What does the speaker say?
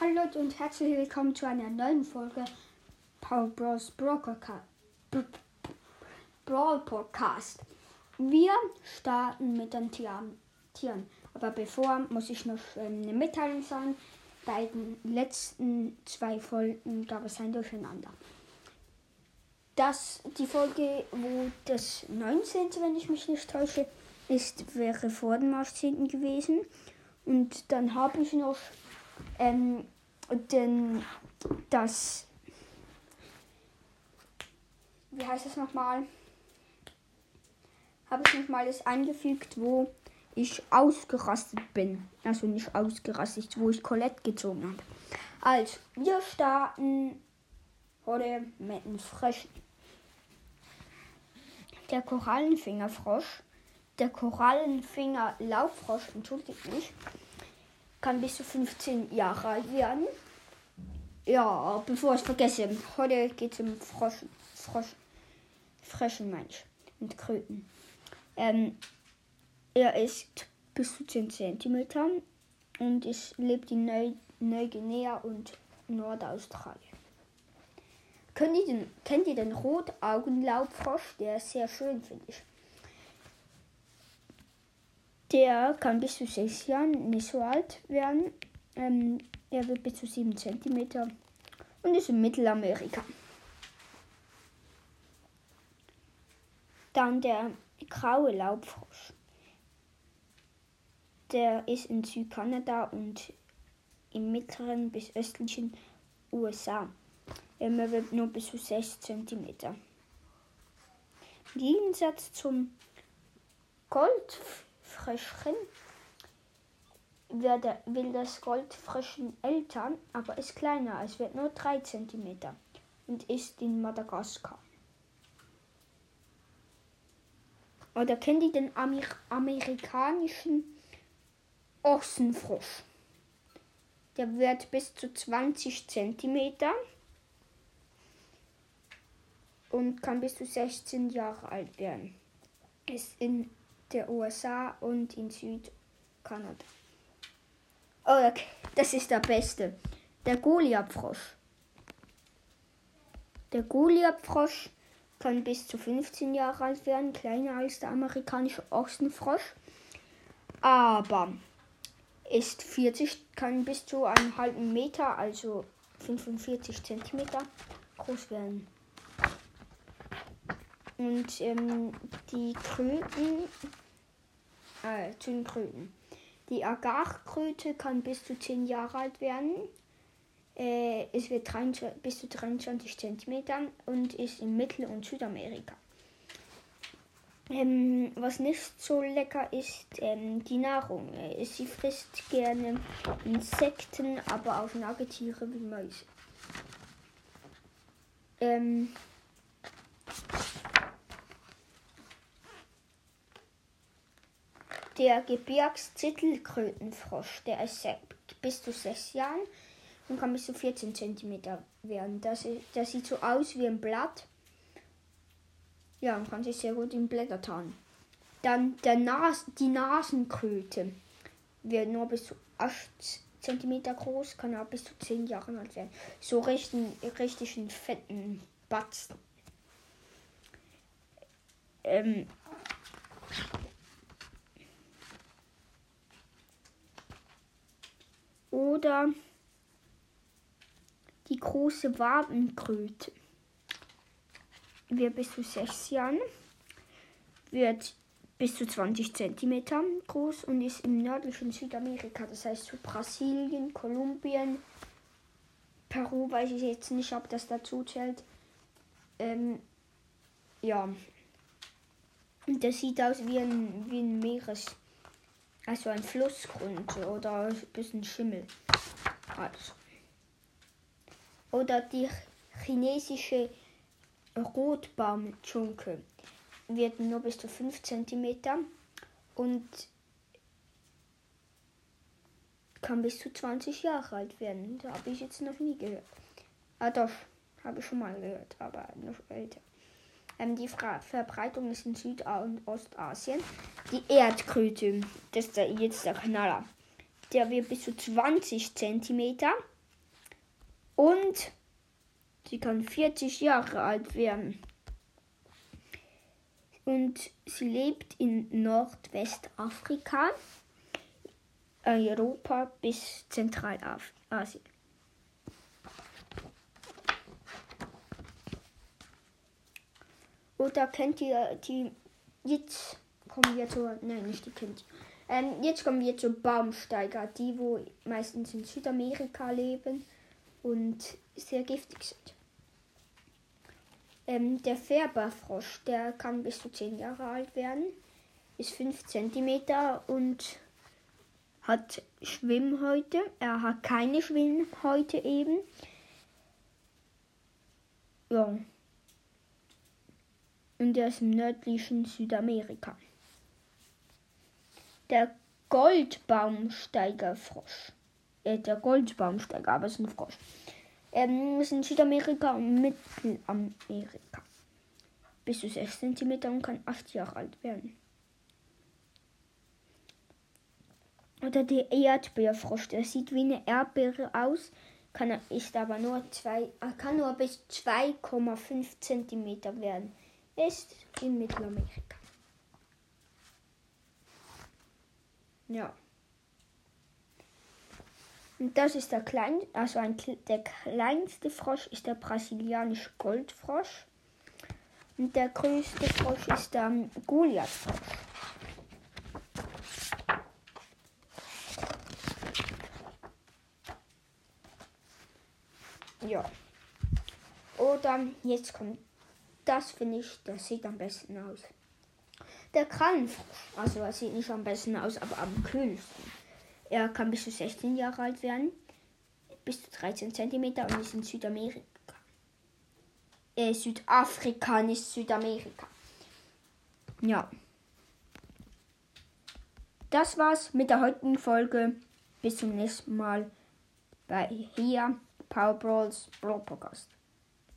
Hallo Leute und herzlich willkommen zu einer neuen Folge Power Bros. Brawl Podcast. Wir starten mit den Tieren. Aber bevor muss ich noch ähm, eine Mitteilung sagen. Bei den letzten zwei Folgen gab es ein Durcheinander. Das, die Folge, wo das 19., wenn ich mich nicht täusche, ist, wäre vor dem 18. gewesen. Und dann habe ich noch ähm, den, das, wie heißt das nochmal? Habe ich nochmal das eingefügt, wo ich ausgerastet bin. Also nicht ausgerastet, wo ich Colette gezogen habe. Also, wir starten heute mit einem Fröschen. Der Korallenfingerfrosch, der Korallenfinger-Lauffrosch, entschuldigt mich, kann bis zu 15 Jahre alt werden. Ja, bevor ich vergesse, heute geht es um Frosch, Frosch, Fröschen, Mensch, und Kröten. Ähm, er ist bis zu 10 cm und es lebt in Neu Neuguinea und Nordaustralien. Kennt ihr den, kennt ihr den Rotaugenlaubfrosch? Der ist sehr schön, finde ich. Der kann bis zu sechs Jahren nicht so alt werden. Ähm, er wird bis zu sieben Zentimeter und ist in Mittelamerika. Dann der graue Laubfrosch. Der ist in Südkanada und im mittleren bis östlichen USA. Er wird nur bis zu 6 cm. Im Gegensatz zum Goldfrosch Goldfröschchen will das Goldfröschchen älter, aber ist kleiner. Es wird nur 3 cm und ist in Madagaskar. Oder kennt ihr den Amer amerikanischen Ochsenfrosch? Der wird bis zu 20 cm und kann bis zu 16 Jahre alt werden. Ist in der USA und in Südkanada. Oh, okay. das ist der beste. Der Goliathfrosch. Der Goliathfrosch kann bis zu 15 Jahre alt werden, kleiner als der amerikanische Ochsenfrosch. Aber ist 40, kann bis zu einem halben Meter, also 45 Zentimeter groß werden. Und ähm, die Kröten äh, zu den Kröten. Die Agarkröte kann bis zu 10 Jahre alt werden. Äh, es wird 23, bis zu 23 cm und ist in Mittel- und Südamerika. Ähm, was nicht so lecker ist, ähm, die Nahrung. Äh, sie frisst gerne Insekten, aber auch Nagetiere wie Mäuse. Ähm, der Gebirgszittelkrötenfrosch, der ist bis zu sechs Jahren und kann bis zu 14 cm werden. Das, das sieht so aus wie ein Blatt. Ja, und kann sich sehr gut in Blätter tarnen. Dann der Nas die Nasenkröte wird nur bis zu 8 cm groß, kann auch bis zu 10 Jahre alt werden. So richtig, richtig einen fetten Batzen. Ähm, oder die große Wabenkröte. Wird bis zu 6 Jahren, wird bis zu 20 cm groß und ist im nördlichen Südamerika, das heißt zu Brasilien, Kolumbien, Peru, weiß ich jetzt nicht, ob das dazu zählt. Ähm, ja. Und das sieht aus wie ein, wie ein Meeres. Also ein Flussgrund oder ein bisschen Schimmel. Also. Oder die chinesische Rotbaumdschunke wird nur bis zu 5 cm und kann bis zu 20 Jahre alt werden. Da habe ich jetzt noch nie gehört. Ah doch, habe ich schon mal gehört, aber noch älter. Ähm, die Fra Verbreitung ist in Süd- und Ostasien. Die Erdkröte, das ist der, jetzt der Knaller. Der wird bis zu 20 cm Und sie kann 40 Jahre alt werden. Und sie lebt in Nordwestafrika, Europa bis Zentralasien. Oder kennt ihr die. Jetzt kommen wir zur. Nein, nicht die kennt ihr. Ähm, jetzt kommen wir zu Baumsteiger, die wo meistens in Südamerika leben und sehr giftig sind. Ähm, der Färberfrosch, der kann bis zu 10 Jahre alt werden, ist 5 cm und hat Schwimmhäute. Er hat keine Schwimmhäute eben. Ja, und im nördlichen Südamerika. Der Goldbaumsteigerfrosch. Äh, der Goldbaumsteiger, aber es ist ein Frosch. Ähm, ist in Südamerika und Mittelamerika. Bis zu 6 cm und kann 8 Jahre alt werden. Oder der Erdbeerfrosch, der sieht wie eine Erdbeere aus, kann, ist aber nur zwei, kann nur bis 2,5 cm werden ist in Mittelamerika. Ja. Und das ist der klein, also ein, der kleinste Frosch ist der brasilianische Goldfrosch. Und der größte Frosch ist der Goliathfrosch. Ja. Oder jetzt kommt das finde ich, das sieht am besten aus. Der Krallenfrosch, also er sieht nicht am besten aus, aber am kühlsten. Er kann bis zu 16 Jahre alt werden, bis zu 13 cm und ist in Südamerika. Äh, Südafrika, nicht Südamerika. Ja. Das war's mit der heutigen Folge. Bis zum nächsten Mal bei hier Power Brawls Brawl Podcast.